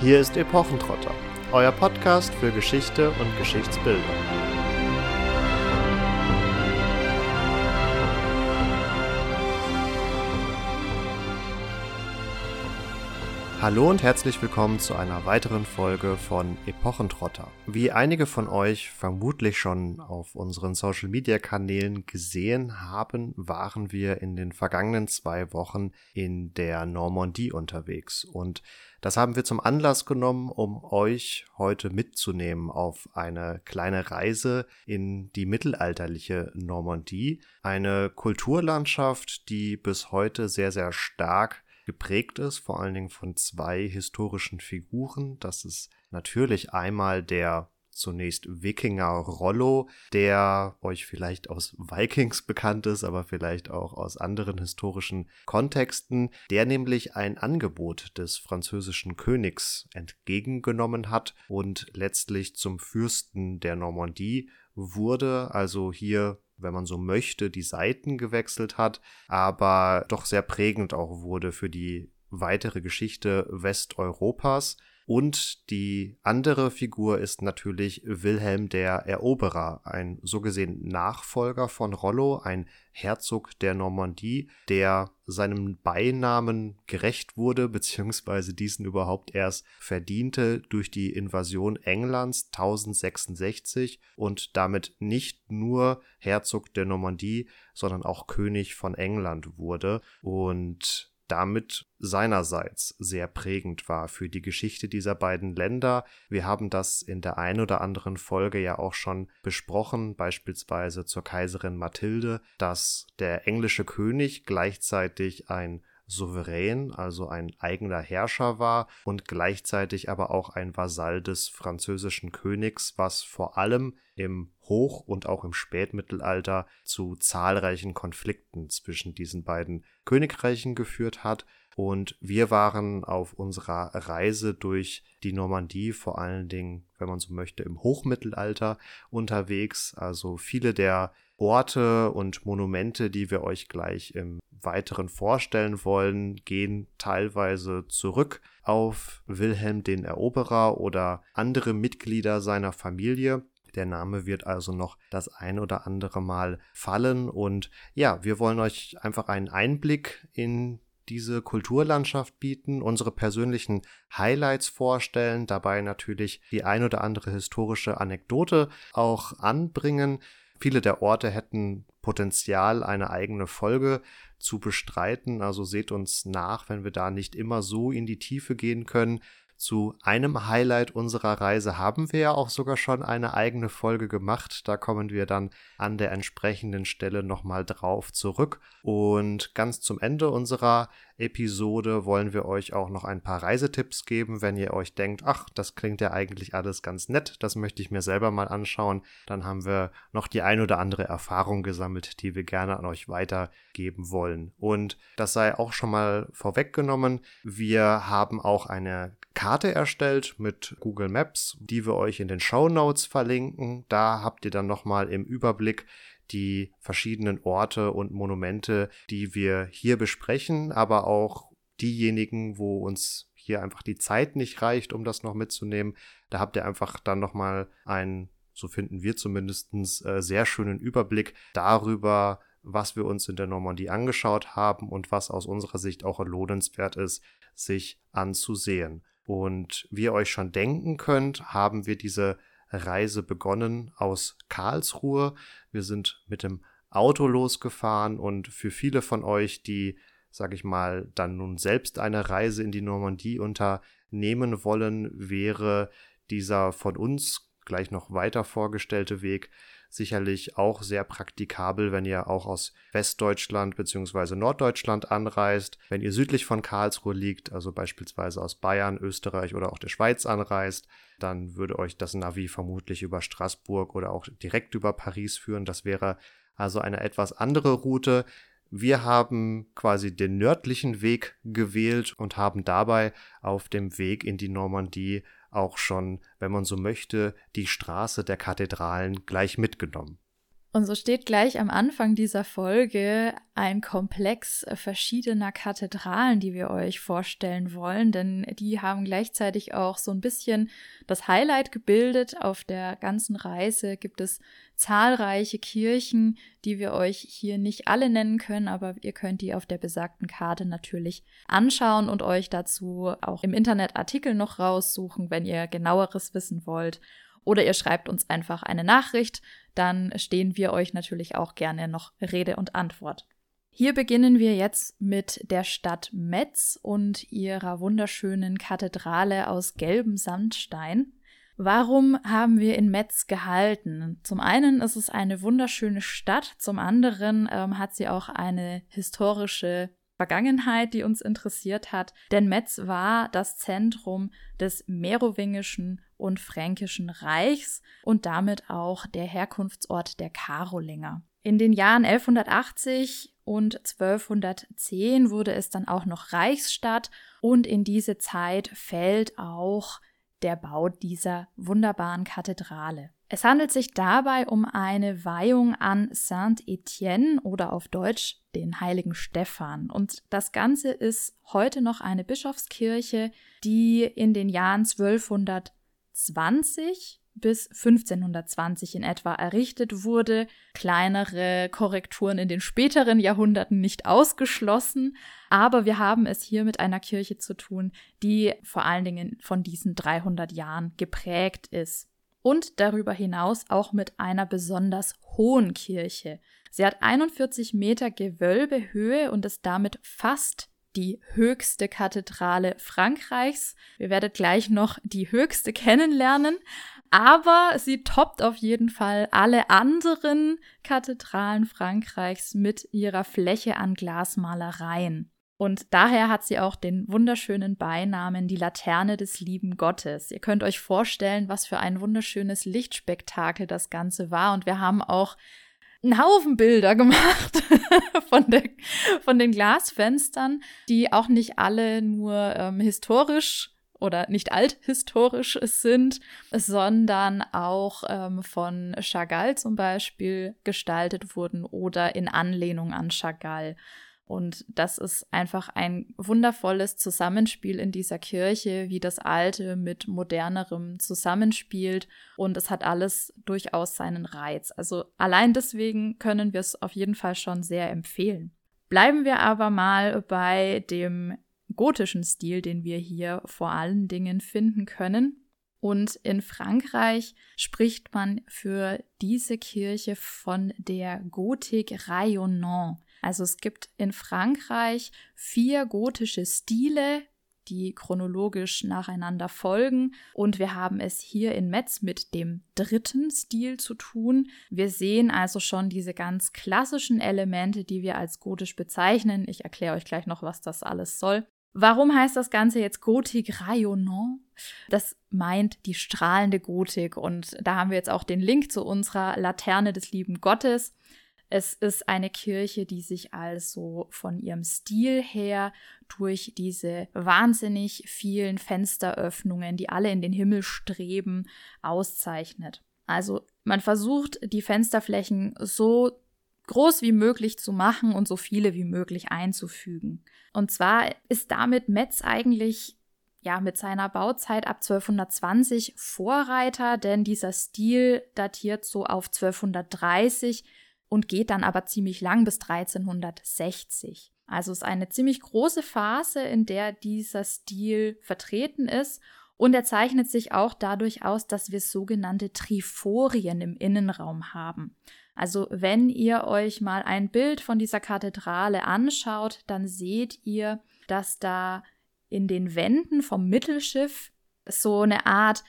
Hier ist Epochentrotter, euer Podcast für Geschichte und Geschichtsbildung. Hallo und herzlich willkommen zu einer weiteren Folge von Epochentrotter. Wie einige von euch vermutlich schon auf unseren Social Media Kanälen gesehen haben, waren wir in den vergangenen zwei Wochen in der Normandie unterwegs und das haben wir zum Anlass genommen, um euch heute mitzunehmen auf eine kleine Reise in die mittelalterliche Normandie, eine Kulturlandschaft, die bis heute sehr, sehr stark geprägt ist, vor allen Dingen von zwei historischen Figuren. Das ist natürlich einmal der zunächst Wikinger Rollo, der euch vielleicht aus Vikings bekannt ist, aber vielleicht auch aus anderen historischen Kontexten, der nämlich ein Angebot des französischen Königs entgegengenommen hat und letztlich zum Fürsten der Normandie wurde, also hier wenn man so möchte, die Seiten gewechselt hat, aber doch sehr prägend auch wurde für die weitere Geschichte Westeuropas. Und die andere Figur ist natürlich Wilhelm der Eroberer, ein so gesehen Nachfolger von Rollo, ein Herzog der Normandie, der seinem Beinamen gerecht wurde, beziehungsweise diesen überhaupt erst verdiente durch die Invasion Englands 1066 und damit nicht nur Herzog der Normandie, sondern auch König von England wurde. Und damit seinerseits sehr prägend war für die Geschichte dieser beiden Länder. Wir haben das in der ein oder anderen Folge ja auch schon besprochen, beispielsweise zur Kaiserin Mathilde, dass der englische König gleichzeitig ein Souverän, also ein eigener Herrscher war und gleichzeitig aber auch ein Vasall des französischen Königs, was vor allem im Hoch- und auch im Spätmittelalter zu zahlreichen Konflikten zwischen diesen beiden Königreichen geführt hat. Und wir waren auf unserer Reise durch die Normandie, vor allen Dingen, wenn man so möchte, im Hochmittelalter unterwegs. Also viele der Orte und Monumente, die wir euch gleich im Weiteren vorstellen wollen, gehen teilweise zurück auf Wilhelm den Eroberer oder andere Mitglieder seiner Familie. Der Name wird also noch das ein oder andere Mal fallen. Und ja, wir wollen euch einfach einen Einblick in diese Kulturlandschaft bieten, unsere persönlichen Highlights vorstellen, dabei natürlich die ein oder andere historische Anekdote auch anbringen. Viele der Orte hätten Potenzial, eine eigene Folge zu bestreiten. Also seht uns nach, wenn wir da nicht immer so in die Tiefe gehen können. Zu einem Highlight unserer Reise haben wir ja auch sogar schon eine eigene Folge gemacht. Da kommen wir dann an der entsprechenden Stelle nochmal drauf zurück. Und ganz zum Ende unserer Episode wollen wir euch auch noch ein paar Reisetipps geben, wenn ihr euch denkt, ach, das klingt ja eigentlich alles ganz nett, das möchte ich mir selber mal anschauen. Dann haben wir noch die ein oder andere Erfahrung gesammelt, die wir gerne an euch weitergeben wollen. Und das sei auch schon mal vorweggenommen. Wir haben auch eine Karte erstellt mit Google Maps, die wir euch in den Show Notes verlinken. Da habt ihr dann nochmal im Überblick die verschiedenen Orte und Monumente, die wir hier besprechen, aber auch diejenigen, wo uns hier einfach die Zeit nicht reicht, um das noch mitzunehmen. Da habt ihr einfach dann nochmal einen, so finden wir zumindest, äh, sehr schönen Überblick darüber, was wir uns in der Normandie angeschaut haben und was aus unserer Sicht auch lohnenswert ist, sich anzusehen. Und wie ihr euch schon denken könnt, haben wir diese Reise begonnen aus Karlsruhe. Wir sind mit dem Auto losgefahren und für viele von euch, die, sag ich mal, dann nun selbst eine Reise in die Normandie unternehmen wollen, wäre dieser von uns gleich noch weiter vorgestellte Weg sicherlich auch sehr praktikabel, wenn ihr auch aus Westdeutschland bzw. Norddeutschland anreist. Wenn ihr südlich von Karlsruhe liegt, also beispielsweise aus Bayern, Österreich oder auch der Schweiz anreist, dann würde euch das Navi vermutlich über Straßburg oder auch direkt über Paris führen. Das wäre also eine etwas andere Route. Wir haben quasi den nördlichen Weg gewählt und haben dabei auf dem Weg in die Normandie auch schon, wenn man so möchte, die Straße der Kathedralen gleich mitgenommen. Und so steht gleich am Anfang dieser Folge ein Komplex verschiedener Kathedralen, die wir euch vorstellen wollen, denn die haben gleichzeitig auch so ein bisschen das Highlight gebildet. Auf der ganzen Reise gibt es zahlreiche Kirchen, die wir euch hier nicht alle nennen können, aber ihr könnt die auf der besagten Karte natürlich anschauen und euch dazu auch im Internet Artikel noch raussuchen, wenn ihr genaueres wissen wollt. Oder ihr schreibt uns einfach eine Nachricht, dann stehen wir euch natürlich auch gerne noch Rede und Antwort. Hier beginnen wir jetzt mit der Stadt Metz und ihrer wunderschönen Kathedrale aus gelbem Sandstein. Warum haben wir in Metz gehalten? Zum einen ist es eine wunderschöne Stadt, zum anderen ähm, hat sie auch eine historische Vergangenheit, die uns interessiert hat, denn Metz war das Zentrum des merowingischen und fränkischen Reichs und damit auch der Herkunftsort der Karolinger. In den Jahren 1180 und 1210 wurde es dann auch noch Reichsstadt und in diese Zeit fällt auch der Bau dieser wunderbaren Kathedrale. Es handelt sich dabei um eine Weihung an Saint-Étienne oder auf Deutsch den heiligen Stephan. Und das Ganze ist heute noch eine Bischofskirche, die in den Jahren 1220 bis 1520 in etwa errichtet wurde. Kleinere Korrekturen in den späteren Jahrhunderten nicht ausgeschlossen, aber wir haben es hier mit einer Kirche zu tun, die vor allen Dingen von diesen 300 Jahren geprägt ist und darüber hinaus auch mit einer besonders hohen Kirche. Sie hat 41 Meter Gewölbehöhe und ist damit fast die höchste Kathedrale Frankreichs. Wir werden gleich noch die höchste kennenlernen, aber sie toppt auf jeden Fall alle anderen Kathedralen Frankreichs mit ihrer Fläche an Glasmalereien. Und daher hat sie auch den wunderschönen Beinamen die Laterne des lieben Gottes. Ihr könnt euch vorstellen, was für ein wunderschönes Lichtspektakel das Ganze war. Und wir haben auch einen Haufen Bilder gemacht von, der, von den Glasfenstern, die auch nicht alle nur ähm, historisch oder nicht althistorisch sind, sondern auch ähm, von Chagall zum Beispiel gestaltet wurden oder in Anlehnung an Chagall. Und das ist einfach ein wundervolles Zusammenspiel in dieser Kirche, wie das Alte mit modernerem zusammenspielt. Und es hat alles durchaus seinen Reiz. Also allein deswegen können wir es auf jeden Fall schon sehr empfehlen. Bleiben wir aber mal bei dem gotischen Stil, den wir hier vor allen Dingen finden können. Und in Frankreich spricht man für diese Kirche von der Gotik rayonnant. Also es gibt in Frankreich vier gotische Stile, die chronologisch nacheinander folgen. Und wir haben es hier in Metz mit dem dritten Stil zu tun. Wir sehen also schon diese ganz klassischen Elemente, die wir als gotisch bezeichnen. Ich erkläre euch gleich noch, was das alles soll. Warum heißt das Ganze jetzt Gotik rayonnant? Das meint die strahlende Gotik. Und da haben wir jetzt auch den Link zu unserer Laterne des lieben Gottes. Es ist eine Kirche, die sich also von ihrem Stil her durch diese wahnsinnig vielen Fensteröffnungen, die alle in den Himmel streben, auszeichnet. Also man versucht, die Fensterflächen so groß wie möglich zu machen und so viele wie möglich einzufügen. Und zwar ist damit Metz eigentlich ja mit seiner Bauzeit ab 1220 Vorreiter, denn dieser Stil datiert so auf 1230 und geht dann aber ziemlich lang bis 1360. Also es ist eine ziemlich große Phase, in der dieser Stil vertreten ist und er zeichnet sich auch dadurch aus, dass wir sogenannte Triforien im Innenraum haben. Also wenn ihr euch mal ein Bild von dieser Kathedrale anschaut, dann seht ihr, dass da in den Wänden vom Mittelschiff so eine Art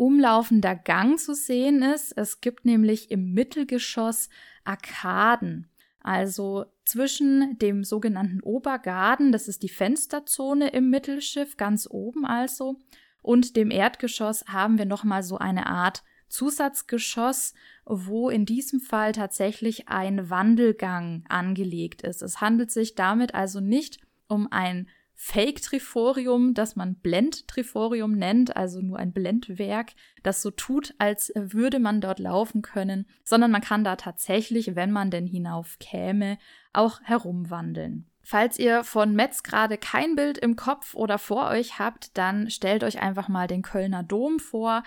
umlaufender Gang zu sehen ist. Es gibt nämlich im Mittelgeschoss Arkaden. Also zwischen dem sogenannten Obergarten, das ist die Fensterzone im Mittelschiff, ganz oben also, und dem Erdgeschoss haben wir nochmal so eine Art Zusatzgeschoss, wo in diesem Fall tatsächlich ein Wandelgang angelegt ist. Es handelt sich damit also nicht um ein Fake-Triforium, das man Blend-Triforium nennt, also nur ein Blendwerk, das so tut, als würde man dort laufen können, sondern man kann da tatsächlich, wenn man denn hinauf käme, auch herumwandeln. Falls ihr von Metz gerade kein Bild im Kopf oder vor euch habt, dann stellt euch einfach mal den Kölner Dom vor.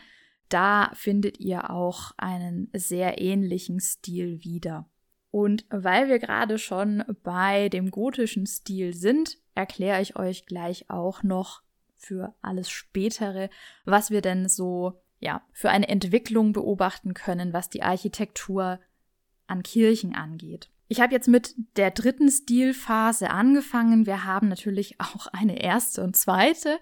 Da findet ihr auch einen sehr ähnlichen Stil wieder. Und weil wir gerade schon bei dem gotischen Stil sind, erkläre ich euch gleich auch noch für alles spätere, was wir denn so ja, für eine Entwicklung beobachten können, was die Architektur an Kirchen angeht. Ich habe jetzt mit der dritten Stilphase angefangen. Wir haben natürlich auch eine erste und zweite.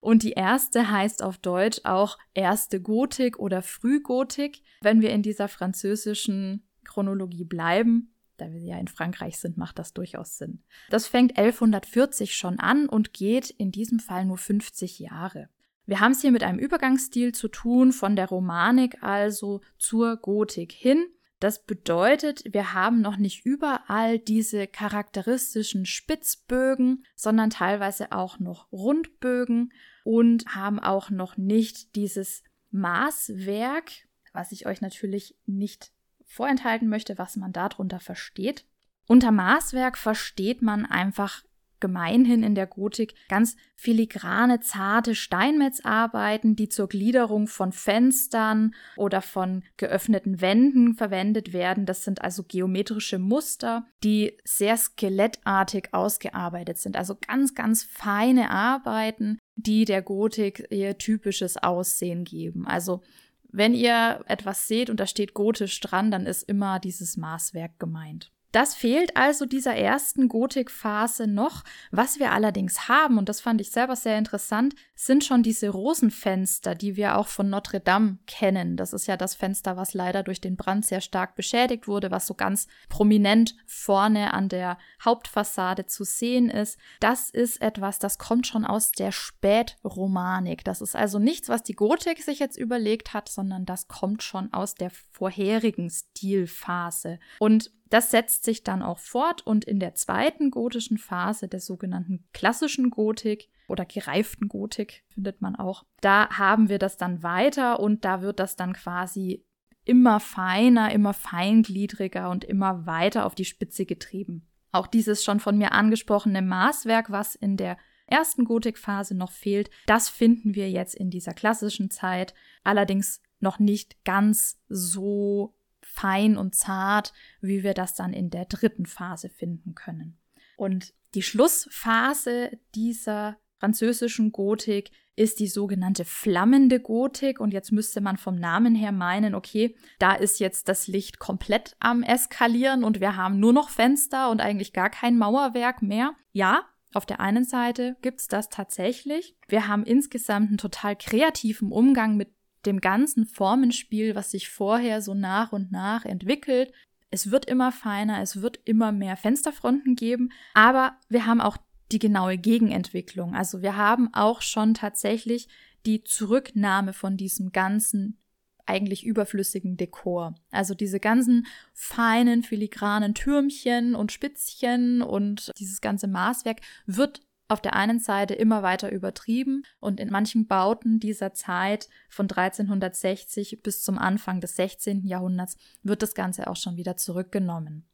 Und die erste heißt auf Deutsch auch erste Gotik oder Frühgotik. Wenn wir in dieser französischen Chronologie bleiben, da wir ja in Frankreich sind, macht das durchaus Sinn. Das fängt 1140 schon an und geht in diesem Fall nur 50 Jahre. Wir haben es hier mit einem Übergangsstil zu tun, von der Romanik also zur Gotik hin. Das bedeutet, wir haben noch nicht überall diese charakteristischen Spitzbögen, sondern teilweise auch noch Rundbögen und haben auch noch nicht dieses Maßwerk, was ich euch natürlich nicht vorenthalten möchte, was man darunter versteht. Unter Maßwerk versteht man einfach gemeinhin in der Gotik ganz filigrane, zarte Steinmetzarbeiten, die zur Gliederung von Fenstern oder von geöffneten Wänden verwendet werden. Das sind also geometrische Muster, die sehr skelettartig ausgearbeitet sind. Also ganz, ganz feine Arbeiten, die der Gotik ihr typisches Aussehen geben. Also wenn ihr etwas seht und da steht gotisch dran, dann ist immer dieses Maßwerk gemeint. Das fehlt also dieser ersten Gotikphase noch. Was wir allerdings haben, und das fand ich selber sehr interessant, sind schon diese Rosenfenster, die wir auch von Notre Dame kennen. Das ist ja das Fenster, was leider durch den Brand sehr stark beschädigt wurde, was so ganz prominent vorne an der Hauptfassade zu sehen ist. Das ist etwas, das kommt schon aus der Spätromanik. Das ist also nichts, was die Gotik sich jetzt überlegt hat, sondern das kommt schon aus der vorherigen Stilphase. Und das setzt sich dann auch fort und in der zweiten gotischen Phase der sogenannten klassischen Gotik oder gereiften Gotik findet man auch. Da haben wir das dann weiter und da wird das dann quasi immer feiner, immer feingliedriger und immer weiter auf die Spitze getrieben. Auch dieses schon von mir angesprochene Maßwerk, was in der ersten Gotikphase noch fehlt, das finden wir jetzt in dieser klassischen Zeit, allerdings noch nicht ganz so fein und zart, wie wir das dann in der dritten Phase finden können. Und die Schlussphase dieser französischen Gotik ist die sogenannte flammende Gotik. Und jetzt müsste man vom Namen her meinen, okay, da ist jetzt das Licht komplett am Eskalieren und wir haben nur noch Fenster und eigentlich gar kein Mauerwerk mehr. Ja, auf der einen Seite gibt es das tatsächlich. Wir haben insgesamt einen total kreativen Umgang mit dem ganzen Formenspiel, was sich vorher so nach und nach entwickelt. Es wird immer feiner, es wird immer mehr Fensterfronten geben, aber wir haben auch die genaue Gegenentwicklung. Also wir haben auch schon tatsächlich die Zurücknahme von diesem ganzen eigentlich überflüssigen Dekor. Also diese ganzen feinen filigranen Türmchen und Spitzchen und dieses ganze Maßwerk wird auf der einen Seite immer weiter übertrieben und in manchen Bauten dieser Zeit von 1360 bis zum Anfang des 16. Jahrhunderts wird das Ganze auch schon wieder zurückgenommen.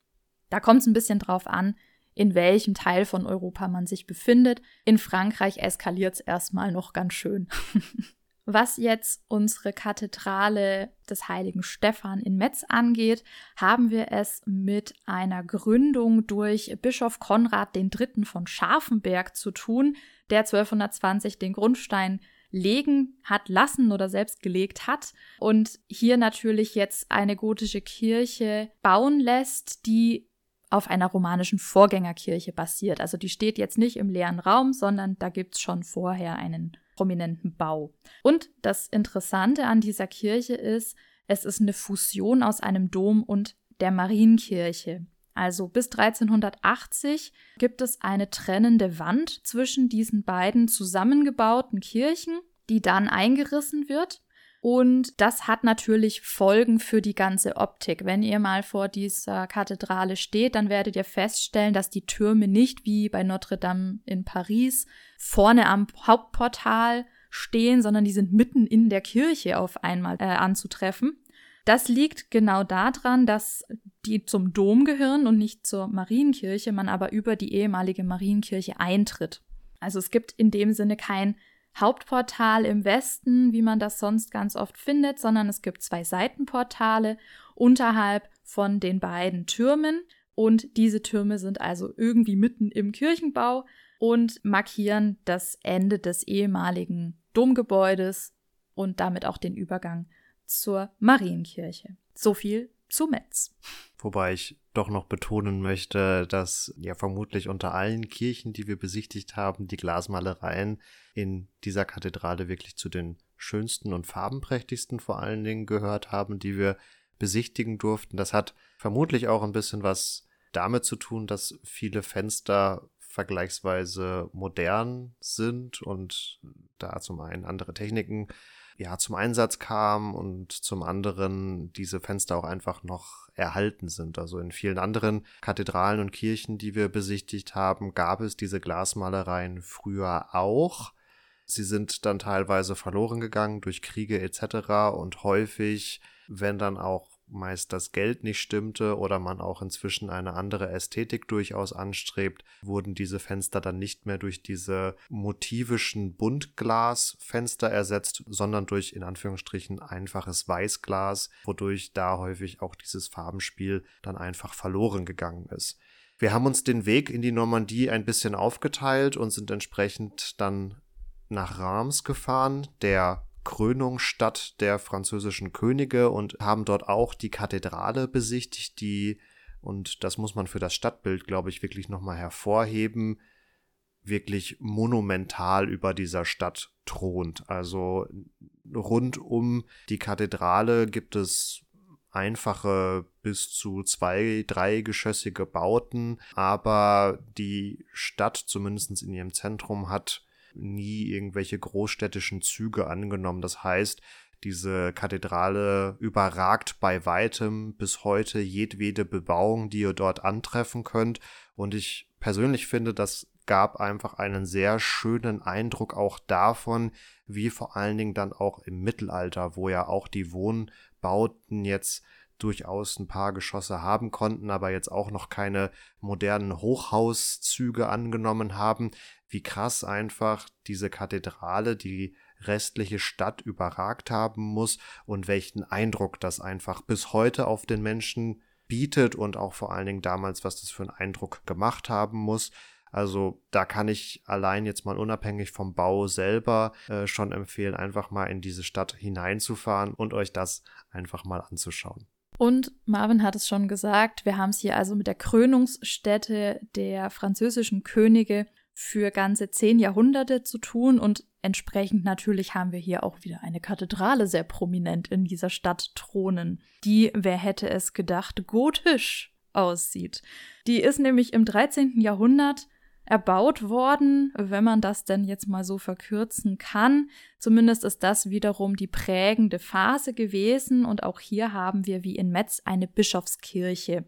Da kommt es ein bisschen drauf an, in welchem Teil von Europa man sich befindet. In Frankreich eskaliert es erstmal noch ganz schön. Was jetzt unsere Kathedrale des heiligen Stephan in Metz angeht, haben wir es mit einer Gründung durch Bischof Konrad III. von Scharfenberg zu tun, der 1220 den Grundstein legen hat lassen oder selbst gelegt hat und hier natürlich jetzt eine gotische Kirche bauen lässt, die auf einer romanischen Vorgängerkirche basiert. Also die steht jetzt nicht im leeren Raum, sondern da gibt es schon vorher einen prominenten Bau. Und das Interessante an dieser Kirche ist, es ist eine Fusion aus einem Dom und der Marienkirche. Also bis 1380 gibt es eine trennende Wand zwischen diesen beiden zusammengebauten Kirchen, die dann eingerissen wird. Und das hat natürlich Folgen für die ganze Optik. Wenn ihr mal vor dieser Kathedrale steht, dann werdet ihr feststellen, dass die Türme nicht wie bei Notre Dame in Paris vorne am Hauptportal stehen, sondern die sind mitten in der Kirche auf einmal äh, anzutreffen. Das liegt genau daran, dass die zum Dom gehören und nicht zur Marienkirche, man aber über die ehemalige Marienkirche eintritt. Also es gibt in dem Sinne kein Hauptportal im Westen, wie man das sonst ganz oft findet, sondern es gibt zwei Seitenportale unterhalb von den beiden Türmen. Und diese Türme sind also irgendwie mitten im Kirchenbau und markieren das Ende des ehemaligen Domgebäudes und damit auch den Übergang zur Marienkirche. So viel zu Metz. Wobei ich doch noch betonen möchte, dass ja vermutlich unter allen Kirchen, die wir besichtigt haben, die Glasmalereien in dieser Kathedrale wirklich zu den schönsten und farbenprächtigsten vor allen Dingen gehört haben, die wir besichtigen durften. Das hat vermutlich auch ein bisschen was damit zu tun, dass viele Fenster vergleichsweise modern sind und da zum einen andere Techniken ja zum Einsatz kam und zum anderen diese Fenster auch einfach noch erhalten sind. Also in vielen anderen Kathedralen und Kirchen, die wir besichtigt haben, gab es diese Glasmalereien früher auch. Sie sind dann teilweise verloren gegangen durch Kriege etc. und häufig, wenn dann auch meist das Geld nicht stimmte oder man auch inzwischen eine andere Ästhetik durchaus anstrebt, wurden diese Fenster dann nicht mehr durch diese motivischen Buntglasfenster ersetzt, sondern durch in Anführungsstrichen einfaches Weißglas, wodurch da häufig auch dieses Farbenspiel dann einfach verloren gegangen ist. Wir haben uns den Weg in die Normandie ein bisschen aufgeteilt und sind entsprechend dann nach Reims gefahren, der Krönungsstadt der französischen Könige und haben dort auch die Kathedrale besichtigt, die, und das muss man für das Stadtbild, glaube ich, wirklich nochmal hervorheben, wirklich monumental über dieser Stadt thront. Also rund um die Kathedrale gibt es einfache bis zu zwei, dreigeschossige Bauten, aber die Stadt, zumindest in ihrem Zentrum, hat nie irgendwelche großstädtischen Züge angenommen. Das heißt, diese Kathedrale überragt bei weitem bis heute jedwede Bebauung, die ihr dort antreffen könnt. Und ich persönlich finde, das gab einfach einen sehr schönen Eindruck auch davon, wie vor allen Dingen dann auch im Mittelalter, wo ja auch die Wohnbauten jetzt durchaus ein paar Geschosse haben konnten, aber jetzt auch noch keine modernen Hochhauszüge angenommen haben, wie krass einfach diese Kathedrale die restliche Stadt überragt haben muss und welchen Eindruck das einfach bis heute auf den Menschen bietet und auch vor allen Dingen damals, was das für einen Eindruck gemacht haben muss. Also da kann ich allein jetzt mal unabhängig vom Bau selber äh, schon empfehlen, einfach mal in diese Stadt hineinzufahren und euch das einfach mal anzuschauen. Und Marvin hat es schon gesagt, wir haben es hier also mit der Krönungsstätte der französischen Könige für ganze zehn Jahrhunderte zu tun und entsprechend natürlich haben wir hier auch wieder eine Kathedrale sehr prominent in dieser Stadt thronen, die, wer hätte es gedacht, gotisch aussieht. Die ist nämlich im 13. Jahrhundert erbaut worden, wenn man das denn jetzt mal so verkürzen kann. Zumindest ist das wiederum die prägende Phase gewesen und auch hier haben wir wie in Metz eine Bischofskirche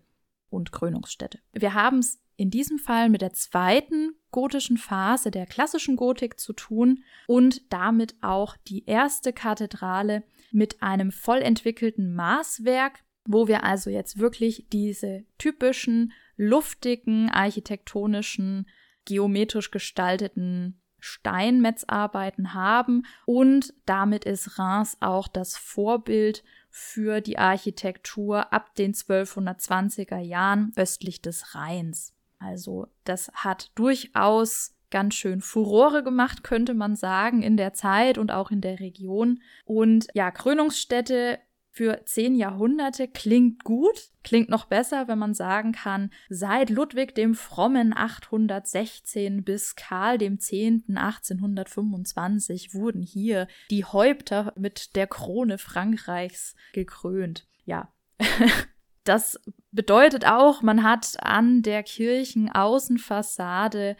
und Krönungsstätte. Wir haben es in diesem Fall mit der zweiten gotischen Phase der klassischen Gotik zu tun und damit auch die erste Kathedrale mit einem voll entwickelten Maßwerk, wo wir also jetzt wirklich diese typischen luftigen architektonischen geometrisch gestalteten Steinmetzarbeiten haben und damit ist Reims auch das Vorbild für die Architektur ab den 1220er Jahren östlich des Rheins. Also das hat durchaus ganz schön Furore gemacht, könnte man sagen, in der Zeit und auch in der Region. Und ja, Krönungsstätte für zehn Jahrhunderte klingt gut, klingt noch besser, wenn man sagen kann, seit Ludwig dem Frommen 816 bis Karl dem 10. 1825 wurden hier die Häupter mit der Krone Frankreichs gekrönt. Ja. Das bedeutet auch, man hat an der Kirchenaußenfassade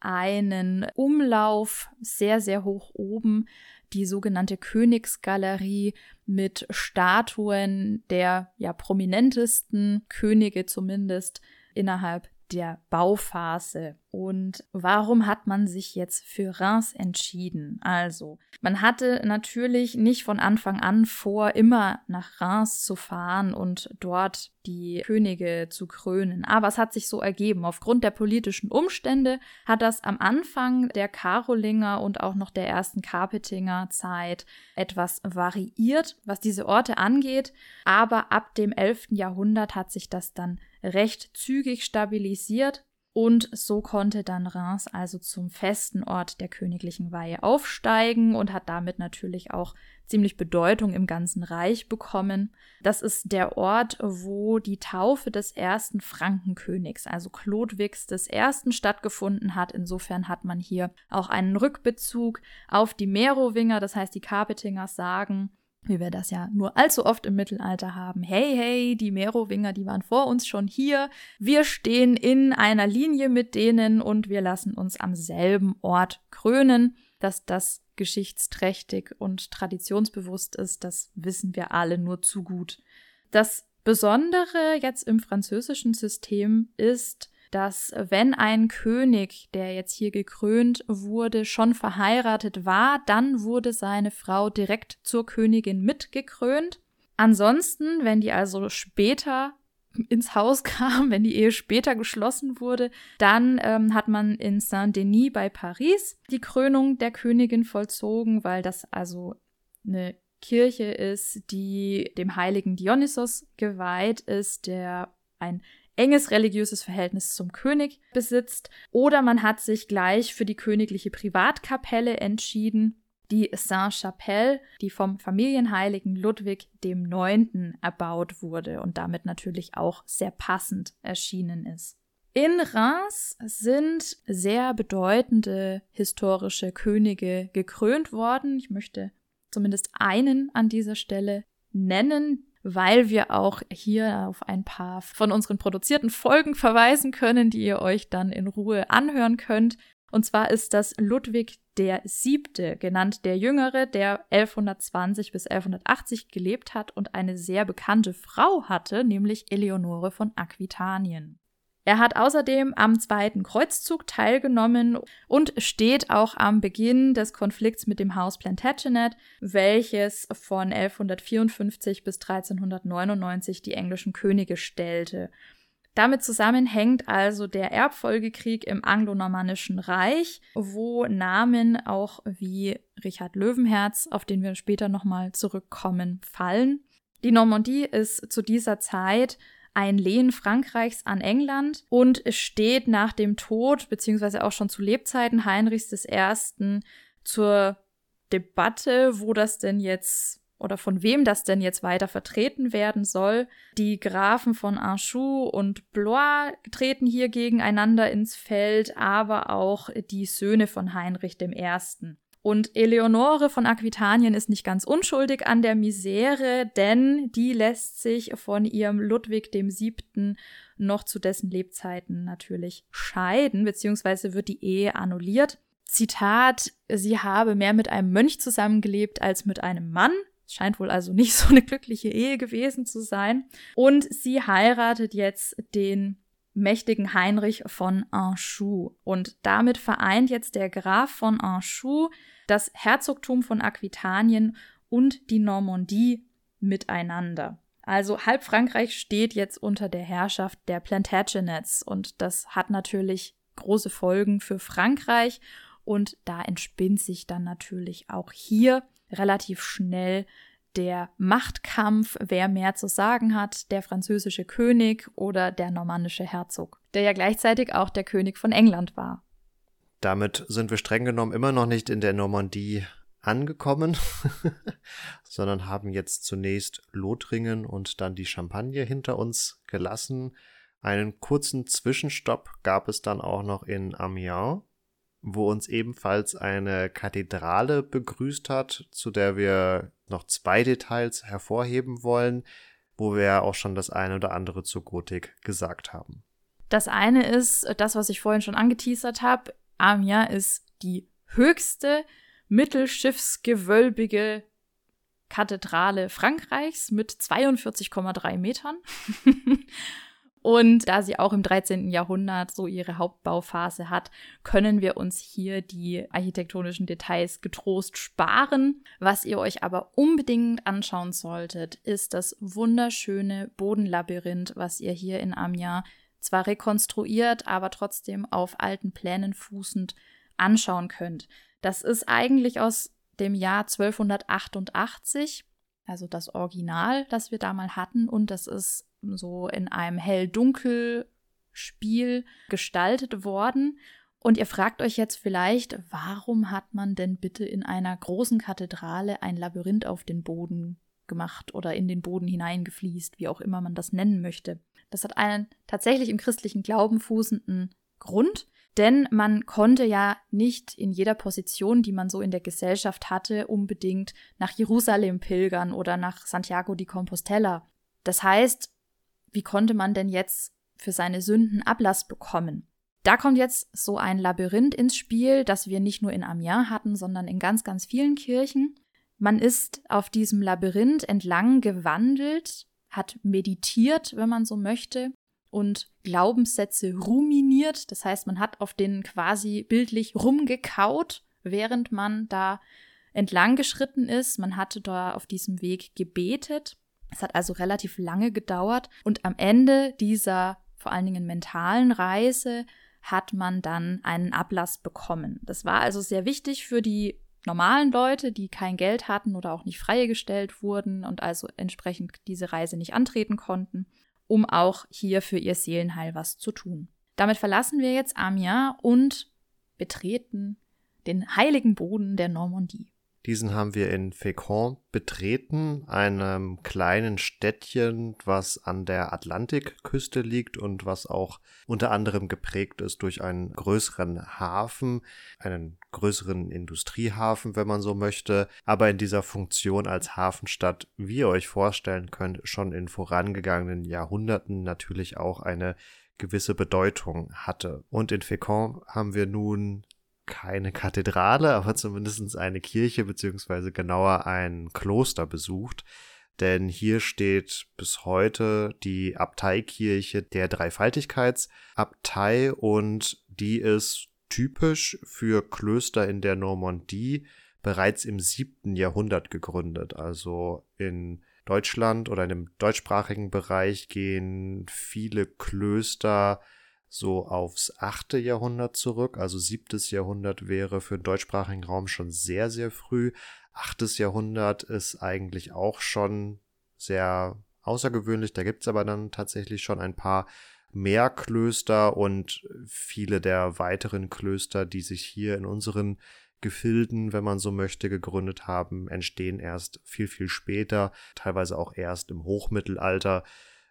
einen Umlauf sehr, sehr hoch oben, die sogenannte Königsgalerie mit Statuen der ja prominentesten Könige zumindest innerhalb der Bauphase. Und warum hat man sich jetzt für Reims entschieden? Also, man hatte natürlich nicht von Anfang an vor, immer nach Reims zu fahren und dort die Könige zu krönen. Aber es hat sich so ergeben. Aufgrund der politischen Umstände hat das am Anfang der Karolinger und auch noch der ersten Carpetinger Zeit etwas variiert, was diese Orte angeht. Aber ab dem 11. Jahrhundert hat sich das dann recht zügig stabilisiert und so konnte dann Reims also zum festen Ort der königlichen Weihe aufsteigen und hat damit natürlich auch ziemlich Bedeutung im ganzen Reich bekommen. Das ist der Ort, wo die Taufe des ersten Frankenkönigs, also Chlodwigs des ersten stattgefunden hat. Insofern hat man hier auch einen Rückbezug auf die Merowinger, das heißt die Carpetingers sagen, wie wir das ja nur allzu oft im Mittelalter haben. Hey, hey, die Merowinger, die waren vor uns schon hier. Wir stehen in einer Linie mit denen und wir lassen uns am selben Ort krönen. Dass das geschichtsträchtig und traditionsbewusst ist, das wissen wir alle nur zu gut. Das Besondere jetzt im französischen System ist, dass wenn ein König, der jetzt hier gekrönt wurde, schon verheiratet war, dann wurde seine Frau direkt zur Königin mitgekrönt. Ansonsten, wenn die also später ins Haus kam, wenn die Ehe später geschlossen wurde, dann ähm, hat man in Saint-Denis bei Paris die Krönung der Königin vollzogen, weil das also eine Kirche ist, die dem heiligen Dionysos geweiht ist, der ein enges religiöses Verhältnis zum König besitzt, oder man hat sich gleich für die königliche Privatkapelle entschieden, die Saint-Chapelle, die vom Familienheiligen Ludwig dem Neunten erbaut wurde und damit natürlich auch sehr passend erschienen ist. In Reims sind sehr bedeutende historische Könige gekrönt worden. Ich möchte zumindest einen an dieser Stelle nennen, weil wir auch hier auf ein paar von unseren produzierten Folgen verweisen können, die ihr euch dann in Ruhe anhören könnt. Und zwar ist das Ludwig der Siebte, genannt der Jüngere, der 1120 bis 1180 gelebt hat und eine sehr bekannte Frau hatte, nämlich Eleonore von Aquitanien. Er hat außerdem am Zweiten Kreuzzug teilgenommen und steht auch am Beginn des Konflikts mit dem Haus Plantagenet, welches von 1154 bis 1399 die englischen Könige stellte. Damit zusammenhängt also der Erbfolgekrieg im anglo-normannischen Reich, wo Namen auch wie Richard Löwenherz, auf den wir später nochmal zurückkommen, fallen. Die Normandie ist zu dieser Zeit ein Lehen Frankreichs an England und steht nach dem Tod, beziehungsweise auch schon zu Lebzeiten Heinrichs I. zur Debatte, wo das denn jetzt oder von wem das denn jetzt weiter vertreten werden soll. Die Grafen von Anjou und Blois treten hier gegeneinander ins Feld, aber auch die Söhne von Heinrich I. Und Eleonore von Aquitanien ist nicht ganz unschuldig an der Misere, denn die lässt sich von ihrem Ludwig dem Siebten noch zu dessen Lebzeiten natürlich scheiden, beziehungsweise wird die Ehe annulliert. Zitat, sie habe mehr mit einem Mönch zusammengelebt als mit einem Mann. Es scheint wohl also nicht so eine glückliche Ehe gewesen zu sein. Und sie heiratet jetzt den mächtigen Heinrich von Anjou. Und damit vereint jetzt der Graf von Anjou das Herzogtum von Aquitanien und die Normandie miteinander. Also halb Frankreich steht jetzt unter der Herrschaft der Plantagenets und das hat natürlich große Folgen für Frankreich und da entspinnt sich dann natürlich auch hier relativ schnell der Machtkampf, wer mehr zu sagen hat, der französische König oder der normandische Herzog, der ja gleichzeitig auch der König von England war. Damit sind wir streng genommen immer noch nicht in der Normandie angekommen, sondern haben jetzt zunächst Lothringen und dann die Champagne hinter uns gelassen. Einen kurzen Zwischenstopp gab es dann auch noch in Amiens, wo uns ebenfalls eine Kathedrale begrüßt hat, zu der wir noch zwei Details hervorheben wollen, wo wir auch schon das eine oder andere zur Gotik gesagt haben. Das eine ist das, was ich vorhin schon angeteasert habe. Amiens ist die höchste mittelschiffsgewölbige Kathedrale Frankreichs mit 42,3 Metern. Und da sie auch im 13. Jahrhundert so ihre Hauptbauphase hat, können wir uns hier die architektonischen Details getrost sparen. Was ihr euch aber unbedingt anschauen solltet, ist das wunderschöne Bodenlabyrinth, was ihr hier in Amiens zwar rekonstruiert, aber trotzdem auf alten Plänen fußend anschauen könnt. Das ist eigentlich aus dem Jahr 1288, also das Original, das wir da mal hatten, und das ist so in einem Hell-Dunkel-Spiel gestaltet worden. Und ihr fragt euch jetzt vielleicht, warum hat man denn bitte in einer großen Kathedrale ein Labyrinth auf den Boden gemacht oder in den Boden hineingefließt, wie auch immer man das nennen möchte. Das hat einen tatsächlich im christlichen Glauben fußenden Grund, denn man konnte ja nicht in jeder Position, die man so in der Gesellschaft hatte, unbedingt nach Jerusalem pilgern oder nach Santiago de Compostela. Das heißt, wie konnte man denn jetzt für seine Sünden Ablass bekommen? Da kommt jetzt so ein Labyrinth ins Spiel, das wir nicht nur in Amiens hatten, sondern in ganz, ganz vielen Kirchen. Man ist auf diesem Labyrinth entlang gewandelt, hat meditiert, wenn man so möchte, und Glaubenssätze ruminiert. Das heißt, man hat auf denen quasi bildlich rumgekaut, während man da entlang geschritten ist. Man hatte da auf diesem Weg gebetet. Es hat also relativ lange gedauert. Und am Ende dieser vor allen Dingen mentalen Reise hat man dann einen Ablass bekommen. Das war also sehr wichtig für die normalen Leute, die kein Geld hatten oder auch nicht freigestellt wurden und also entsprechend diese Reise nicht antreten konnten, um auch hier für ihr Seelenheil was zu tun. Damit verlassen wir jetzt Amiens und betreten den heiligen Boden der Normandie. Diesen haben wir in Fécamp betreten, einem kleinen Städtchen, was an der Atlantikküste liegt und was auch unter anderem geprägt ist durch einen größeren Hafen, einen größeren Industriehafen, wenn man so möchte, aber in dieser Funktion als Hafenstadt, wie ihr euch vorstellen könnt, schon in vorangegangenen Jahrhunderten natürlich auch eine gewisse Bedeutung hatte. Und in Fécamp haben wir nun keine Kathedrale, aber zumindest eine Kirche beziehungsweise genauer ein Kloster besucht. Denn hier steht bis heute die Abteikirche der Dreifaltigkeitsabtei und die ist typisch für Klöster in der Normandie bereits im siebten Jahrhundert gegründet. Also in Deutschland oder in dem deutschsprachigen Bereich gehen viele Klöster so aufs achte Jahrhundert zurück. Also siebtes Jahrhundert wäre für den deutschsprachigen Raum schon sehr, sehr früh. Achtes Jahrhundert ist eigentlich auch schon sehr außergewöhnlich. Da gibt es aber dann tatsächlich schon ein paar mehr Klöster und viele der weiteren Klöster, die sich hier in unseren Gefilden, wenn man so möchte, gegründet haben, entstehen erst viel, viel später, teilweise auch erst im Hochmittelalter.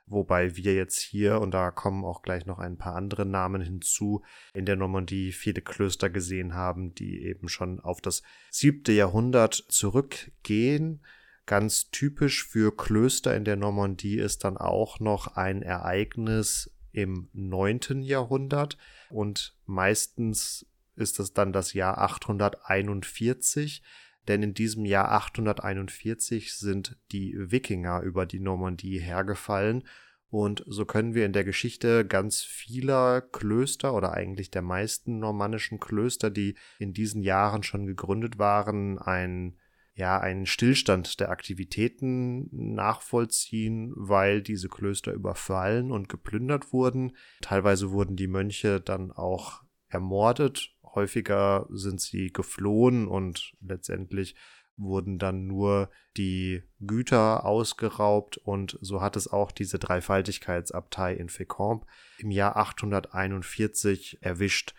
Wobei wir jetzt hier, und da kommen auch gleich noch ein paar andere Namen hinzu, in der Normandie viele Klöster gesehen haben, die eben schon auf das siebte Jahrhundert zurückgehen. Ganz typisch für Klöster in der Normandie ist dann auch noch ein Ereignis im neunten Jahrhundert und meistens ist es dann das Jahr 841, denn in diesem Jahr 841 sind die Wikinger über die Normandie hergefallen und so können wir in der Geschichte ganz vieler Klöster oder eigentlich der meisten normannischen Klöster, die in diesen Jahren schon gegründet waren, ein ja, einen Stillstand der Aktivitäten nachvollziehen, weil diese Klöster überfallen und geplündert wurden. Teilweise wurden die Mönche dann auch ermordet Häufiger sind sie geflohen und letztendlich wurden dann nur die Güter ausgeraubt und so hat es auch diese Dreifaltigkeitsabtei in Fécamp im Jahr 841 erwischt.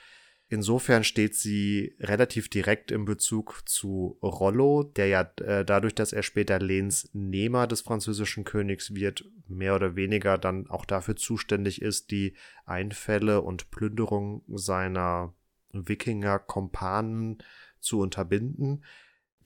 Insofern steht sie relativ direkt im Bezug zu Rollo, der ja äh, dadurch, dass er später Lehnsnehmer des französischen Königs wird, mehr oder weniger dann auch dafür zuständig ist, die Einfälle und Plünderung seiner Wikinger-Kompanen zu unterbinden.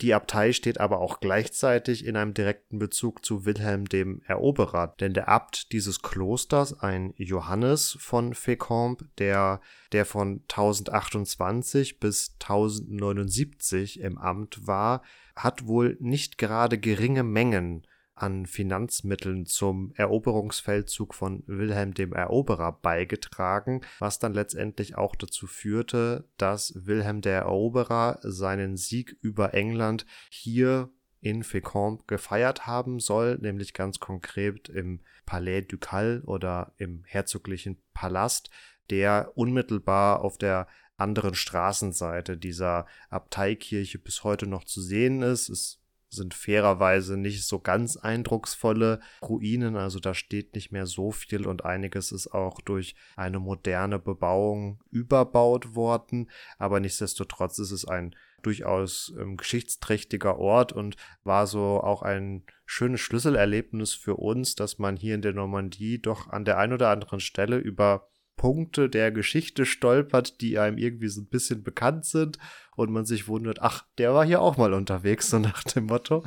Die Abtei steht aber auch gleichzeitig in einem direkten Bezug zu Wilhelm dem Eroberer, denn der Abt dieses Klosters, ein Johannes von Fécamp, der, der von 1028 bis 1079 im Amt war, hat wohl nicht gerade geringe Mengen an Finanzmitteln zum Eroberungsfeldzug von Wilhelm dem Eroberer beigetragen, was dann letztendlich auch dazu führte, dass Wilhelm der Eroberer seinen Sieg über England hier in Fécamp gefeiert haben soll, nämlich ganz konkret im Palais Ducal oder im herzoglichen Palast, der unmittelbar auf der anderen Straßenseite dieser Abteikirche bis heute noch zu sehen ist. Es sind fairerweise nicht so ganz eindrucksvolle Ruinen, also da steht nicht mehr so viel und einiges ist auch durch eine moderne Bebauung überbaut worden, aber nichtsdestotrotz ist es ein durchaus ähm, geschichtsträchtiger Ort und war so auch ein schönes Schlüsselerlebnis für uns, dass man hier in der Normandie doch an der einen oder anderen Stelle über Punkte der Geschichte stolpert, die einem irgendwie so ein bisschen bekannt sind und man sich wundert, ach, der war hier auch mal unterwegs, so nach dem Motto.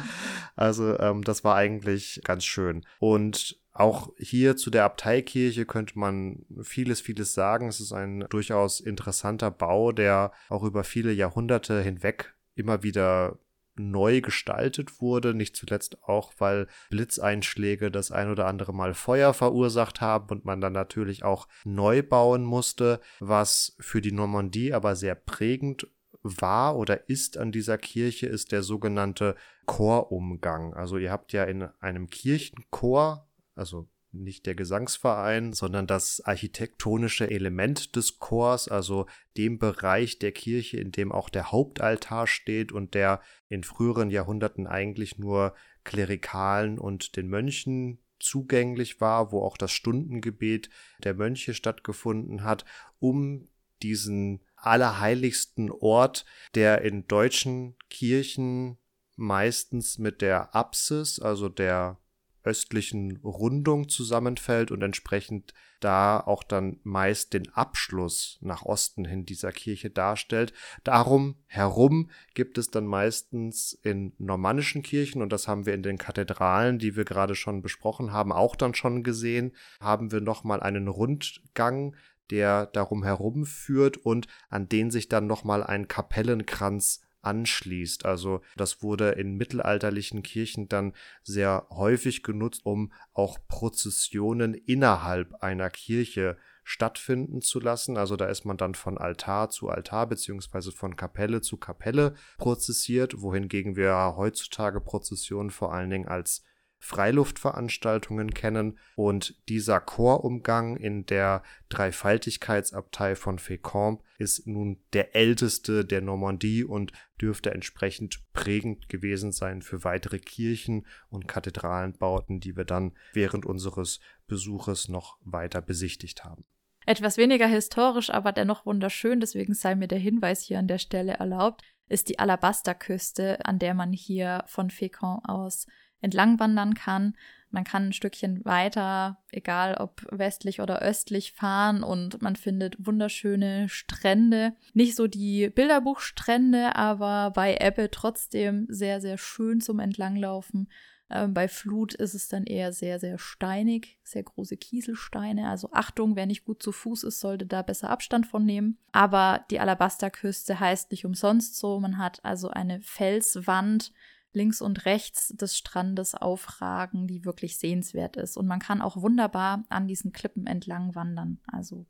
Also ähm, das war eigentlich ganz schön. Und auch hier zu der Abteikirche könnte man vieles, vieles sagen. Es ist ein durchaus interessanter Bau, der auch über viele Jahrhunderte hinweg immer wieder neu gestaltet wurde, nicht zuletzt auch, weil Blitzeinschläge das ein oder andere Mal Feuer verursacht haben und man dann natürlich auch neu bauen musste, was für die Normandie aber sehr prägend war oder ist an dieser Kirche, ist der sogenannte Chorumgang. Also ihr habt ja in einem Kirchenchor, also nicht der Gesangsverein, sondern das architektonische Element des Chors, also dem Bereich der Kirche, in dem auch der Hauptaltar steht und der in früheren Jahrhunderten eigentlich nur Klerikalen und den Mönchen zugänglich war, wo auch das Stundengebet der Mönche stattgefunden hat, um diesen allerheiligsten Ort, der in deutschen Kirchen meistens mit der Apsis, also der östlichen Rundung zusammenfällt und entsprechend da auch dann meist den Abschluss nach Osten hin dieser Kirche darstellt. Darum herum gibt es dann meistens in normannischen Kirchen, und das haben wir in den Kathedralen, die wir gerade schon besprochen haben, auch dann schon gesehen, haben wir nochmal einen Rundgang, der darum herum führt und an den sich dann nochmal ein Kapellenkranz anschließt. Also das wurde in mittelalterlichen Kirchen dann sehr häufig genutzt, um auch Prozessionen innerhalb einer Kirche stattfinden zu lassen. Also da ist man dann von Altar zu Altar beziehungsweise von Kapelle zu Kapelle prozessiert, wohingegen wir heutzutage Prozessionen vor allen Dingen als Freiluftveranstaltungen kennen und dieser Chorumgang in der Dreifaltigkeitsabtei von Fécamp ist nun der älteste der Normandie und dürfte entsprechend prägend gewesen sein für weitere Kirchen und Kathedralenbauten, die wir dann während unseres Besuches noch weiter besichtigt haben. Etwas weniger historisch, aber dennoch wunderschön, deswegen sei mir der Hinweis hier an der Stelle erlaubt, ist die Alabasterküste, an der man hier von Fécamp aus entlang wandern kann. Man kann ein Stückchen weiter, egal ob westlich oder östlich, fahren und man findet wunderschöne Strände. Nicht so die Bilderbuchstrände, aber bei Ebbe trotzdem sehr, sehr schön zum Entlanglaufen. Ähm, bei Flut ist es dann eher sehr, sehr steinig, sehr große Kieselsteine. Also Achtung, wer nicht gut zu Fuß ist, sollte da besser Abstand von nehmen. Aber die Alabasterküste heißt nicht umsonst so. Man hat also eine Felswand, links und rechts des Strandes aufragen, die wirklich sehenswert ist. Und man kann auch wunderbar an diesen Klippen entlang wandern. Also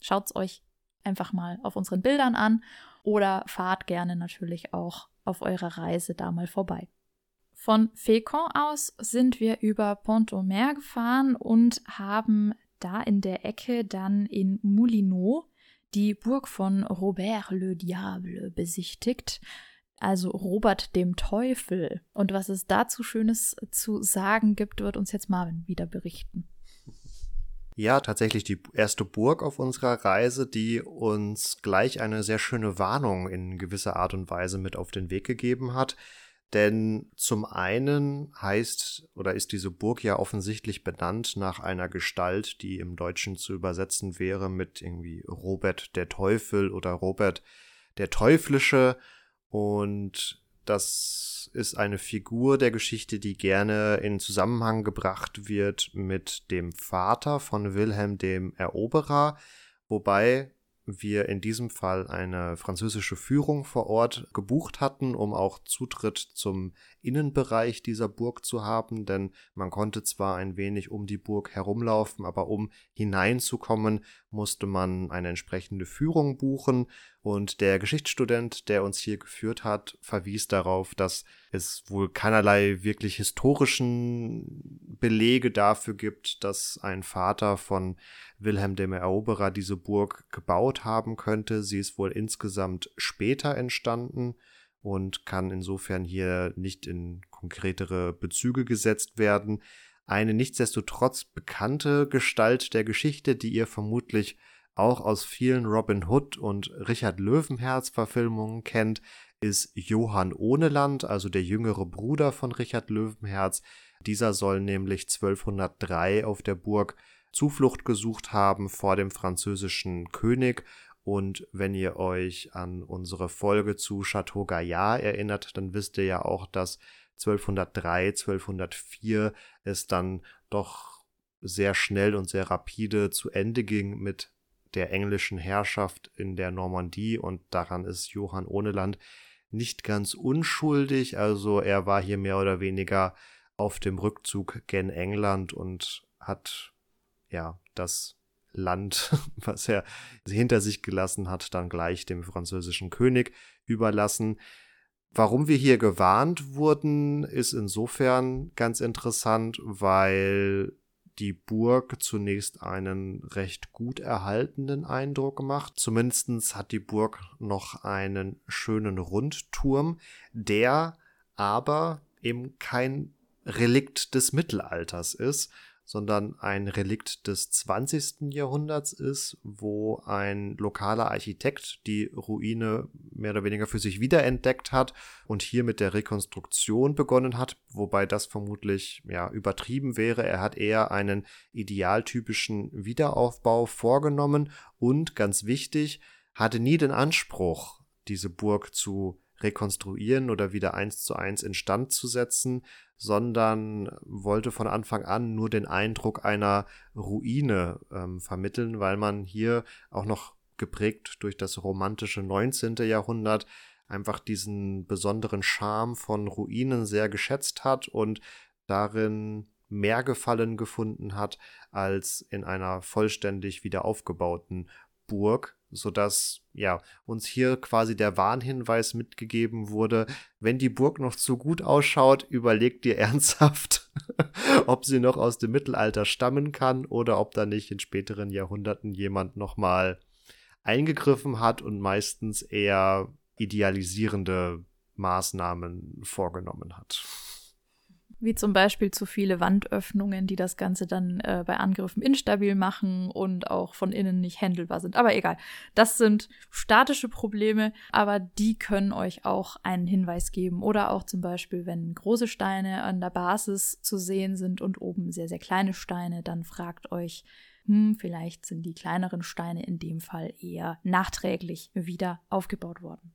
schaut es euch einfach mal auf unseren Bildern an oder fahrt gerne natürlich auch auf eurer Reise da mal vorbei. Von Fécamp aus sind wir über Pont-au-Mer gefahren und haben da in der Ecke dann in Moulineau die Burg von Robert le Diable besichtigt also Robert dem Teufel. Und was es dazu Schönes zu sagen gibt, wird uns jetzt Marvin wieder berichten. Ja, tatsächlich die erste Burg auf unserer Reise, die uns gleich eine sehr schöne Warnung in gewisser Art und Weise mit auf den Weg gegeben hat. Denn zum einen heißt oder ist diese Burg ja offensichtlich benannt nach einer Gestalt, die im Deutschen zu übersetzen wäre mit irgendwie Robert der Teufel oder Robert der Teuflische. Und das ist eine Figur der Geschichte, die gerne in Zusammenhang gebracht wird mit dem Vater von Wilhelm dem Eroberer, wobei wir in diesem Fall eine französische Führung vor Ort gebucht hatten, um auch Zutritt zum Innenbereich dieser Burg zu haben, denn man konnte zwar ein wenig um die Burg herumlaufen, aber um hineinzukommen, musste man eine entsprechende Führung buchen und der Geschichtsstudent, der uns hier geführt hat, verwies darauf, dass es wohl keinerlei wirklich historischen Belege dafür gibt, dass ein Vater von Wilhelm dem Eroberer diese Burg gebaut haben könnte. Sie ist wohl insgesamt später entstanden und kann insofern hier nicht in konkretere Bezüge gesetzt werden. Eine nichtsdestotrotz bekannte Gestalt der Geschichte, die ihr vermutlich auch aus vielen Robin Hood und Richard Löwenherz Verfilmungen kennt, ist Johann Ohneland, also der jüngere Bruder von Richard Löwenherz. Dieser soll nämlich 1203 auf der Burg Zuflucht gesucht haben vor dem französischen König. Und wenn ihr euch an unsere Folge zu Chateau Gaillard erinnert, dann wisst ihr ja auch, dass 1203, 1204 es dann doch sehr schnell und sehr rapide zu Ende ging mit der englischen Herrschaft in der Normandie und daran ist Johann Ohneland nicht ganz unschuldig. Also er war hier mehr oder weniger auf dem Rückzug gen England und hat ja das Land, was er hinter sich gelassen hat, dann gleich dem französischen König überlassen. Warum wir hier gewarnt wurden, ist insofern ganz interessant, weil die Burg zunächst einen recht gut erhaltenen Eindruck gemacht. Zumindest hat die Burg noch einen schönen Rundturm, der aber eben kein Relikt des Mittelalters ist, sondern ein Relikt des 20. Jahrhunderts ist, wo ein lokaler Architekt die Ruine mehr oder weniger für sich wiederentdeckt hat und hier mit der Rekonstruktion begonnen hat, wobei das vermutlich ja übertrieben wäre. Er hat eher einen idealtypischen Wiederaufbau vorgenommen und ganz wichtig, hatte nie den Anspruch, diese Burg zu rekonstruieren oder wieder eins zu eins instand zu setzen, sondern wollte von Anfang an nur den Eindruck einer Ruine ähm, vermitteln, weil man hier auch noch geprägt durch das romantische 19. Jahrhundert einfach diesen besonderen Charme von Ruinen sehr geschätzt hat und darin mehr Gefallen gefunden hat als in einer vollständig wieder aufgebauten Burg, sodass ja uns hier quasi der Warnhinweis mitgegeben wurde, wenn die Burg noch zu gut ausschaut, überlegt ihr ernsthaft, ob sie noch aus dem Mittelalter stammen kann oder ob da nicht in späteren Jahrhunderten jemand nochmal eingegriffen hat und meistens eher idealisierende Maßnahmen vorgenommen hat wie zum Beispiel zu viele Wandöffnungen, die das Ganze dann äh, bei Angriffen instabil machen und auch von innen nicht händelbar sind. Aber egal, das sind statische Probleme, aber die können euch auch einen Hinweis geben. Oder auch zum Beispiel, wenn große Steine an der Basis zu sehen sind und oben sehr, sehr kleine Steine, dann fragt euch, hm, vielleicht sind die kleineren Steine in dem Fall eher nachträglich wieder aufgebaut worden.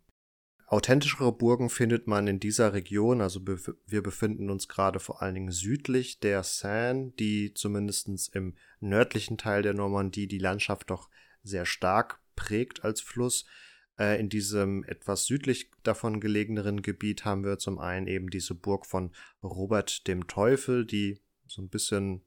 Authentischere Burgen findet man in dieser Region, also bef wir befinden uns gerade vor allen Dingen südlich der Seine, die zumindest im nördlichen Teil der Normandie die Landschaft doch sehr stark prägt als Fluss. Äh, in diesem etwas südlich davon gelegeneren Gebiet haben wir zum einen eben diese Burg von Robert dem Teufel, die so ein bisschen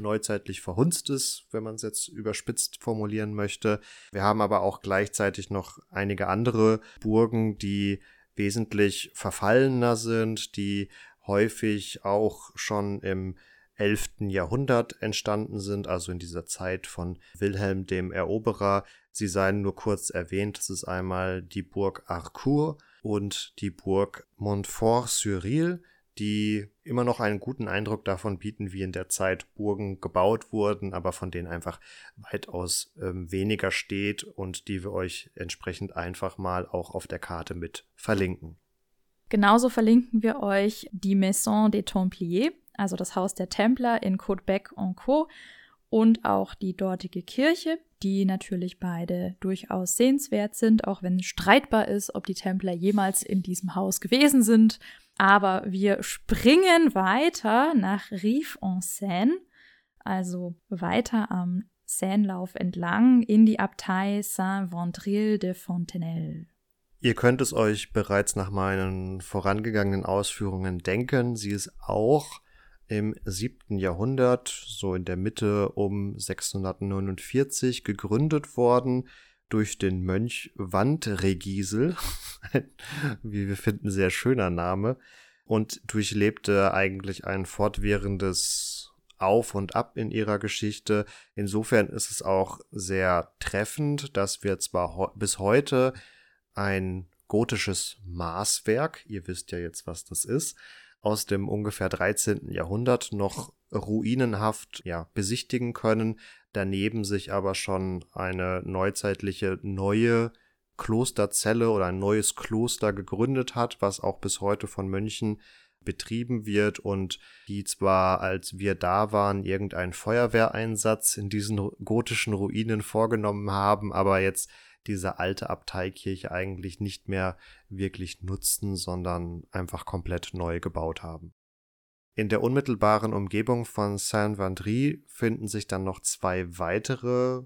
neuzeitlich verhunzt ist, wenn man es jetzt überspitzt formulieren möchte. Wir haben aber auch gleichzeitig noch einige andere Burgen, die wesentlich verfallener sind, die häufig auch schon im 11. Jahrhundert entstanden sind, also in dieser Zeit von Wilhelm dem Eroberer. Sie seien nur kurz erwähnt, das ist einmal die Burg Harcourt und die Burg Montfort-sur-Ile die immer noch einen guten Eindruck davon bieten, wie in der Zeit Burgen gebaut wurden, aber von denen einfach weitaus ähm, weniger steht und die wir euch entsprechend einfach mal auch auf der Karte mit verlinken. Genauso verlinken wir euch die Maison des Templiers, also das Haus der Templer in Côte-Bec-en-Caux und auch die dortige Kirche. die natürlich beide durchaus sehenswert sind, auch wenn streitbar ist, ob die Templer jemals in diesem Haus gewesen sind. Aber wir springen weiter nach Rive-en-Seine, also weiter am Seinelauf entlang in die Abtei Saint-Vendril de Fontenelle. Ihr könnt es euch bereits nach meinen vorangegangenen Ausführungen denken. Sie ist auch im siebten Jahrhundert, so in der Mitte um 649, gegründet worden durch den Mönch Wandregisel, wie wir finden, sehr schöner Name, und durchlebte eigentlich ein fortwährendes Auf und Ab in ihrer Geschichte. Insofern ist es auch sehr treffend, dass wir zwar bis heute ein gotisches Maßwerk, ihr wisst ja jetzt, was das ist, aus dem ungefähr 13. Jahrhundert noch ruinenhaft ja, besichtigen können, daneben sich aber schon eine neuzeitliche neue Klosterzelle oder ein neues Kloster gegründet hat, was auch bis heute von Mönchen betrieben wird und die zwar, als wir da waren, irgendeinen Feuerwehreinsatz in diesen gotischen Ruinen vorgenommen haben, aber jetzt diese alte Abteikirche eigentlich nicht mehr wirklich nutzten, sondern einfach komplett neu gebaut haben. In der unmittelbaren Umgebung von Saint-Vendry finden sich dann noch zwei weitere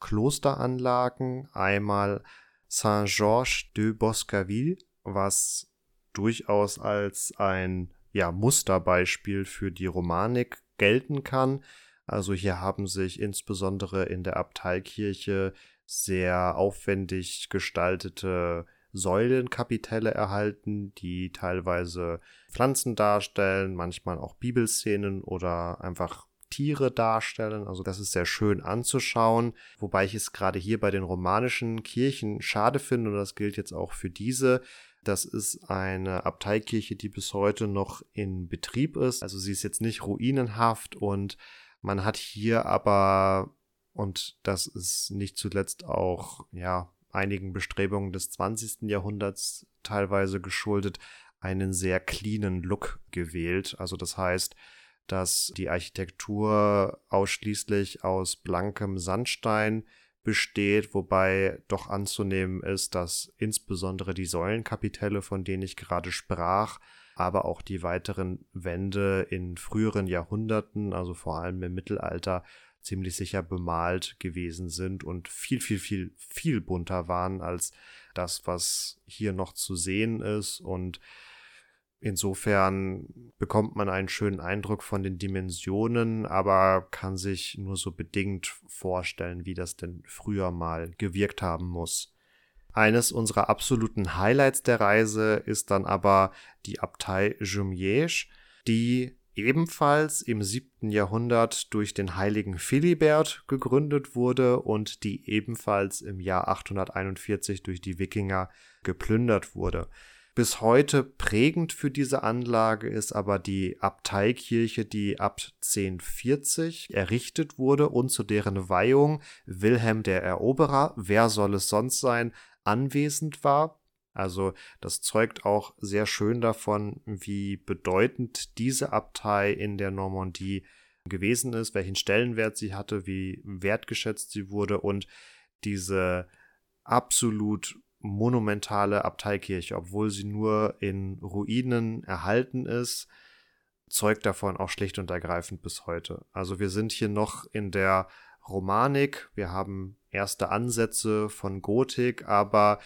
Klosteranlagen. Einmal Saint-Georges de Boscaville, was durchaus als ein ja, Musterbeispiel für die Romanik gelten kann. Also hier haben sich insbesondere in der Abteikirche sehr aufwendig gestaltete Säulenkapitelle erhalten, die teilweise Pflanzen darstellen, manchmal auch Bibelszenen oder einfach Tiere darstellen. Also das ist sehr schön anzuschauen, wobei ich es gerade hier bei den romanischen Kirchen schade finde und das gilt jetzt auch für diese. Das ist eine Abteikirche, die bis heute noch in Betrieb ist. Also sie ist jetzt nicht ruinenhaft und man hat hier aber und das ist nicht zuletzt auch, ja, einigen Bestrebungen des 20. Jahrhunderts teilweise geschuldet, einen sehr cleanen Look gewählt. Also das heißt, dass die Architektur ausschließlich aus blankem Sandstein besteht, wobei doch anzunehmen ist, dass insbesondere die Säulenkapitelle, von denen ich gerade sprach, aber auch die weiteren Wände in früheren Jahrhunderten, also vor allem im Mittelalter, ziemlich sicher bemalt gewesen sind und viel, viel, viel, viel bunter waren als das, was hier noch zu sehen ist. Und insofern bekommt man einen schönen Eindruck von den Dimensionen, aber kann sich nur so bedingt vorstellen, wie das denn früher mal gewirkt haben muss. Eines unserer absoluten Highlights der Reise ist dann aber die Abtei Jumièges, die ebenfalls im siebten Jahrhundert durch den heiligen Philibert gegründet wurde und die ebenfalls im Jahr 841 durch die Wikinger geplündert wurde. Bis heute prägend für diese Anlage ist aber die Abteikirche, die ab 1040 errichtet wurde und zu deren Weihung Wilhelm der Eroberer, wer soll es sonst sein, anwesend war. Also das zeugt auch sehr schön davon, wie bedeutend diese Abtei in der Normandie gewesen ist, welchen Stellenwert sie hatte, wie wertgeschätzt sie wurde und diese absolut monumentale Abteikirche, obwohl sie nur in Ruinen erhalten ist, zeugt davon auch schlicht und ergreifend bis heute. Also wir sind hier noch in der Romanik, wir haben erste Ansätze von Gotik, aber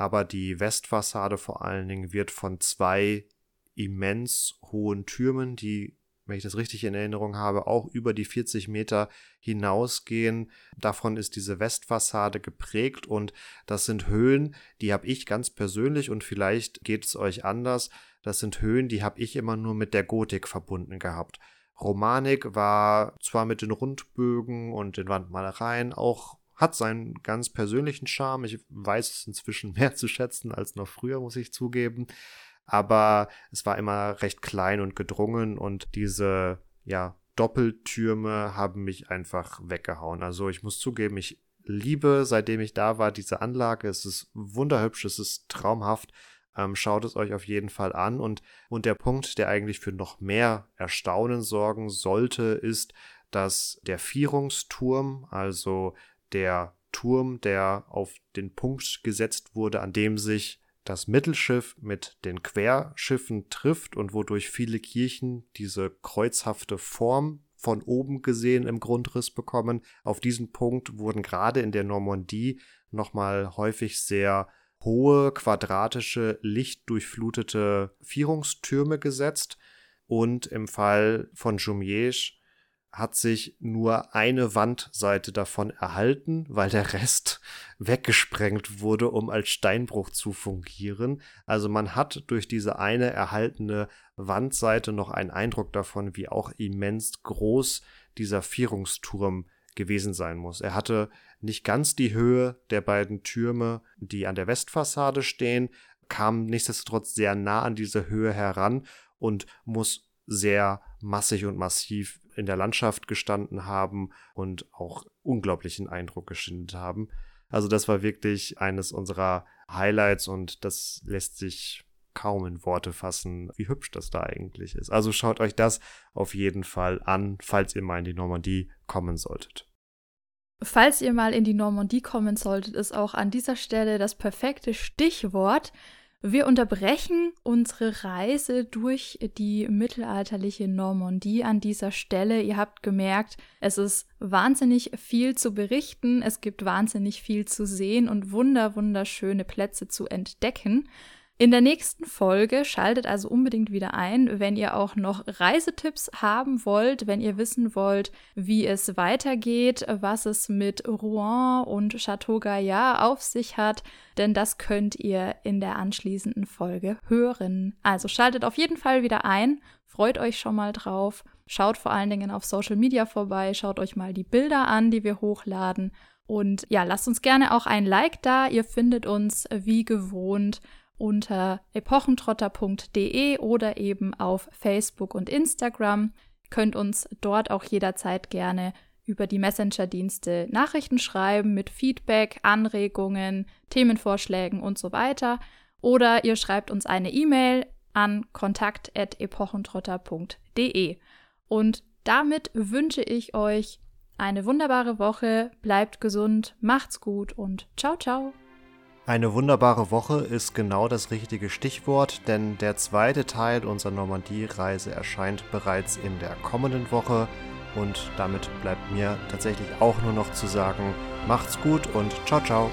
aber die Westfassade vor allen Dingen wird von zwei immens hohen Türmen, die, wenn ich das richtig in Erinnerung habe, auch über die 40 Meter hinausgehen. Davon ist diese Westfassade geprägt und das sind Höhen, die habe ich ganz persönlich und vielleicht geht es euch anders. Das sind Höhen, die habe ich immer nur mit der Gotik verbunden gehabt. Romanik war zwar mit den Rundbögen und den Wandmalereien auch hat seinen ganz persönlichen Charme. Ich weiß es inzwischen mehr zu schätzen als noch früher, muss ich zugeben. Aber es war immer recht klein und gedrungen und diese, ja, Doppeltürme haben mich einfach weggehauen. Also ich muss zugeben, ich liebe, seitdem ich da war, diese Anlage. Es ist wunderhübsch, es ist traumhaft. Ähm, schaut es euch auf jeden Fall an. Und, und der Punkt, der eigentlich für noch mehr Erstaunen sorgen sollte, ist, dass der Vierungsturm, also der Turm, der auf den Punkt gesetzt wurde, an dem sich das Mittelschiff mit den Querschiffen trifft und wodurch viele Kirchen diese kreuzhafte Form von oben gesehen im Grundriss bekommen. Auf diesen Punkt wurden gerade in der Normandie nochmal häufig sehr hohe, quadratische, lichtdurchflutete Vierungstürme gesetzt. Und im Fall von Jumièges hat sich nur eine Wandseite davon erhalten, weil der Rest weggesprengt wurde, um als Steinbruch zu fungieren. Also man hat durch diese eine erhaltene Wandseite noch einen Eindruck davon, wie auch immens groß dieser Vierungsturm gewesen sein muss. Er hatte nicht ganz die Höhe der beiden Türme, die an der Westfassade stehen, kam nichtsdestotrotz sehr nah an diese Höhe heran und muss sehr massig und massiv in der Landschaft gestanden haben und auch unglaublichen Eindruck geschindet haben. Also das war wirklich eines unserer Highlights und das lässt sich kaum in Worte fassen, wie hübsch das da eigentlich ist. Also schaut euch das auf jeden Fall an, falls ihr mal in die Normandie kommen solltet. Falls ihr mal in die Normandie kommen solltet, ist auch an dieser Stelle das perfekte Stichwort. Wir unterbrechen unsere Reise durch die mittelalterliche Normandie an dieser Stelle. Ihr habt gemerkt, es ist wahnsinnig viel zu berichten, es gibt wahnsinnig viel zu sehen und wunder wunderschöne Plätze zu entdecken. In der nächsten Folge schaltet also unbedingt wieder ein, wenn ihr auch noch Reisetipps haben wollt, wenn ihr wissen wollt, wie es weitergeht, was es mit Rouen und Chateau Gaillard auf sich hat, denn das könnt ihr in der anschließenden Folge hören. Also schaltet auf jeden Fall wieder ein, freut euch schon mal drauf, schaut vor allen Dingen auf Social Media vorbei, schaut euch mal die Bilder an, die wir hochladen. Und ja, lasst uns gerne auch ein Like da. Ihr findet uns wie gewohnt unter epochentrotter.de oder eben auf Facebook und Instagram. Könnt uns dort auch jederzeit gerne über die Messenger-Dienste Nachrichten schreiben mit Feedback, Anregungen, Themenvorschlägen und so weiter. Oder ihr schreibt uns eine E-Mail an kontakt.epochentrotter.de. Und damit wünsche ich euch eine wunderbare Woche, bleibt gesund, macht's gut und ciao, ciao. Eine wunderbare Woche ist genau das richtige Stichwort, denn der zweite Teil unserer Normandie-Reise erscheint bereits in der kommenden Woche und damit bleibt mir tatsächlich auch nur noch zu sagen, macht's gut und ciao ciao.